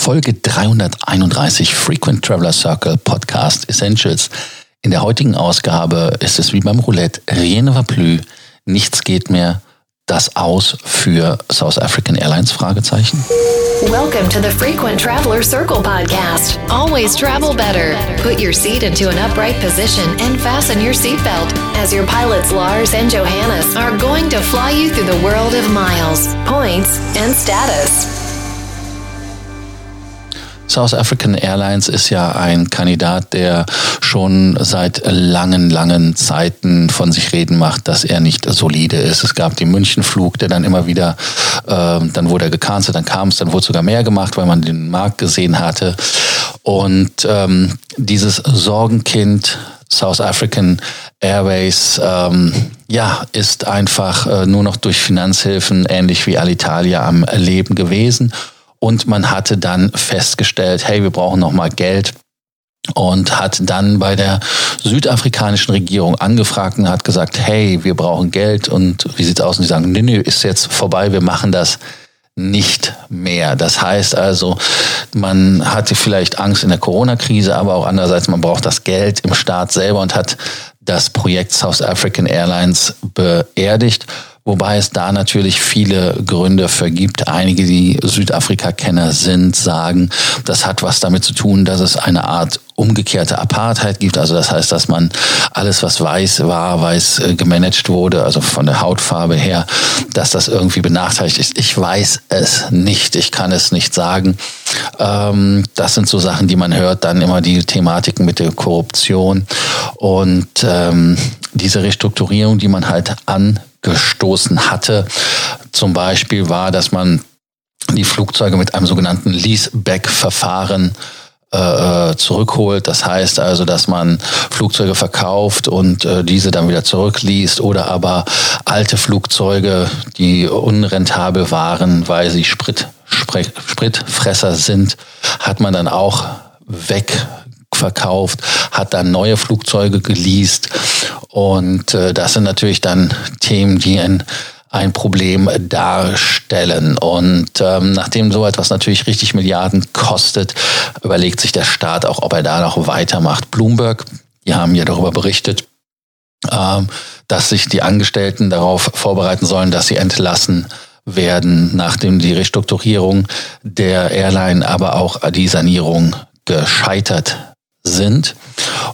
Folge 331 Frequent Traveler Circle Podcast Essentials. In der heutigen Ausgabe ist es wie beim Roulette, rien ne va plus, nichts geht mehr, das aus für South African Airlines? Fragezeichen. Welcome to the Frequent Traveler Circle podcast. Always travel better. Put your seat into an upright position and fasten your seatbelt as your pilots Lars and Johannes are going to fly you through the world of miles, points, and status. South African Airlines ist ja ein Kandidat, der schon seit langen, langen Zeiten von sich reden macht, dass er nicht solide ist. Es gab den Münchenflug, der dann immer wieder, äh, dann wurde er gecancelt, dann kam es, dann wurde sogar mehr gemacht, weil man den Markt gesehen hatte. Und ähm, dieses Sorgenkind South African Airways ähm, ja, ist einfach äh, nur noch durch Finanzhilfen ähnlich wie Alitalia am Leben gewesen. Und man hatte dann festgestellt, hey, wir brauchen noch mal Geld und hat dann bei der südafrikanischen Regierung angefragt und hat gesagt, hey, wir brauchen Geld und wie sieht's aus? Und die sagen, nö, nö, ist jetzt vorbei, wir machen das nicht mehr. Das heißt also, man hatte vielleicht Angst in der Corona-Krise, aber auch andererseits, man braucht das Geld im Staat selber und hat das Projekt South African Airlines beerdigt. Wobei es da natürlich viele Gründe für gibt. Einige, die Südafrika-Kenner sind, sagen, das hat was damit zu tun, dass es eine Art umgekehrte Apartheid gibt. Also das heißt, dass man alles, was weiß war, weiß äh, gemanagt wurde, also von der Hautfarbe her, dass das irgendwie benachteiligt ist. Ich weiß es nicht. Ich kann es nicht sagen. Ähm, das sind so Sachen, die man hört. Dann immer die Thematiken mit der Korruption und ähm, diese Restrukturierung, die man halt an gestoßen hatte. Zum Beispiel war, dass man die Flugzeuge mit einem sogenannten Leaseback-Verfahren äh, zurückholt. Das heißt also, dass man Flugzeuge verkauft und äh, diese dann wieder zurückliest oder aber alte Flugzeuge, die unrentabel waren, weil sie Sprit, Sprit, Spritfresser sind, hat man dann auch weg verkauft, hat dann neue Flugzeuge geleast und äh, das sind natürlich dann Themen, die ein ein Problem darstellen. Und ähm, nachdem so etwas natürlich richtig Milliarden kostet, überlegt sich der Staat auch, ob er da noch weitermacht. Bloomberg, die haben ja darüber berichtet, ähm, dass sich die Angestellten darauf vorbereiten sollen, dass sie entlassen werden, nachdem die Restrukturierung der Airline, aber auch die Sanierung gescheitert sind.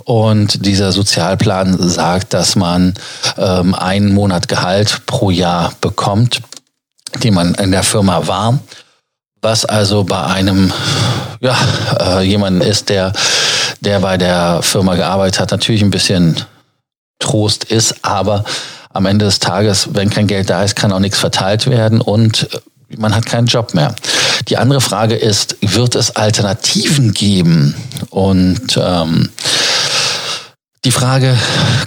Und dieser Sozialplan sagt, dass man ähm, einen Monat Gehalt pro Jahr bekommt, die man in der Firma war. Was also bei einem, ja, äh, jemanden ist, der, der bei der Firma gearbeitet hat, natürlich ein bisschen Trost ist, aber am Ende des Tages, wenn kein Geld da ist, kann auch nichts verteilt werden und man hat keinen Job mehr. Die andere Frage ist, wird es Alternativen geben? Und ähm, die Frage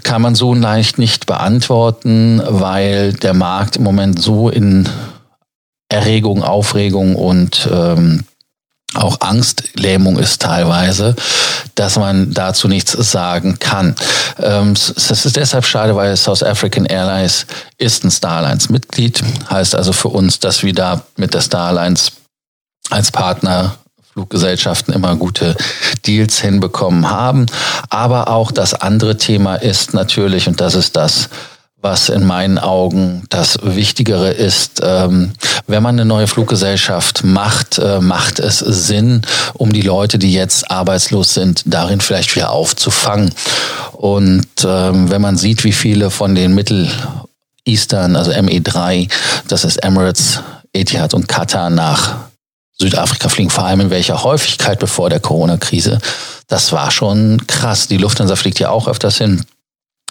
kann man so leicht nicht beantworten, weil der Markt im Moment so in Erregung, Aufregung und ähm, auch Angstlähmung ist teilweise, dass man dazu nichts sagen kann. Ähm, das ist deshalb schade, weil South African Airlines ist ein Starlines Mitglied, heißt also für uns, dass wir da mit der Starlines als Partner Fluggesellschaften immer gute Deals hinbekommen haben. Aber auch das andere Thema ist natürlich, und das ist das, was in meinen Augen das Wichtigere ist. Ähm, wenn man eine neue Fluggesellschaft macht, äh, macht es Sinn, um die Leute, die jetzt arbeitslos sind, darin vielleicht wieder aufzufangen. Und ähm, wenn man sieht, wie viele von den Mittel Eastern, also ME3, das ist Emirates, Etihad und Qatar nach Südafrika fliegen, vor allem in welcher Häufigkeit bevor der Corona-Krise, das war schon krass. Die Lufthansa fliegt ja auch öfters hin.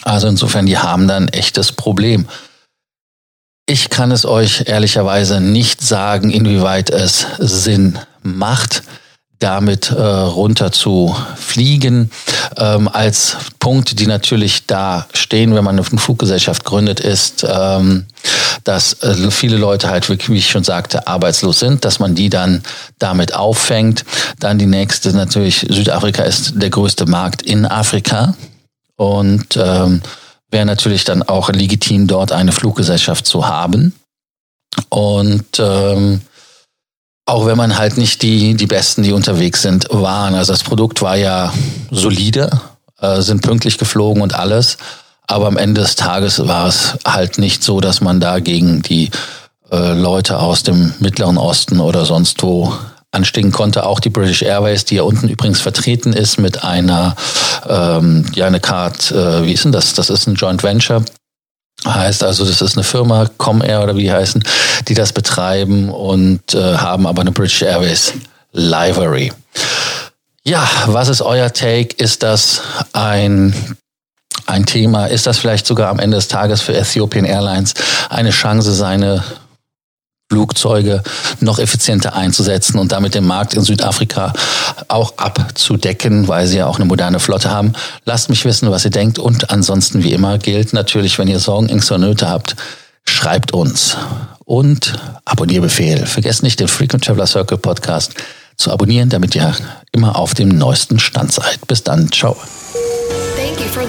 Also insofern, die haben da ein echtes Problem. Ich kann es euch ehrlicherweise nicht sagen, inwieweit es Sinn macht, damit äh, runter zu fliegen. Ähm, als Punkt, die natürlich da stehen, wenn man eine Fluggesellschaft gründet, ist, ähm, dass äh, viele Leute halt wirklich, wie ich schon sagte, arbeitslos sind, dass man die dann damit auffängt. Dann die nächste natürlich, Südafrika ist der größte Markt in Afrika und ähm, wäre natürlich dann auch legitim, dort eine Fluggesellschaft zu haben. Und ähm, auch wenn man halt nicht die, die Besten, die unterwegs sind, waren. Also das Produkt war ja solide, äh, sind pünktlich geflogen und alles. Aber am Ende des Tages war es halt nicht so, dass man da gegen die äh, Leute aus dem Mittleren Osten oder sonst wo anstiegen konnte. Auch die British Airways, die ja unten übrigens vertreten ist mit einer, ähm, ja, eine Card, äh, wie ist denn das? Das ist ein Joint Venture Heißt also, das ist eine Firma, Comair oder wie heißen, die das betreiben und äh, haben aber eine British Airways Livery. Ja, was ist euer Take? Ist das ein, ein Thema? Ist das vielleicht sogar am Ende des Tages für Ethiopian Airlines eine Chance, seine Flugzeuge noch effizienter einzusetzen und damit den Markt in Südafrika auch abzudecken, weil sie ja auch eine moderne Flotte haben. Lasst mich wissen, was ihr denkt und ansonsten wie immer gilt natürlich, wenn ihr Sorgen, Ängste oder Nöte habt, schreibt uns und Abonnierbefehl. Vergesst nicht den Frequent Traveler Circle Podcast zu abonnieren, damit ihr immer auf dem neuesten Stand seid. Bis dann, ciao.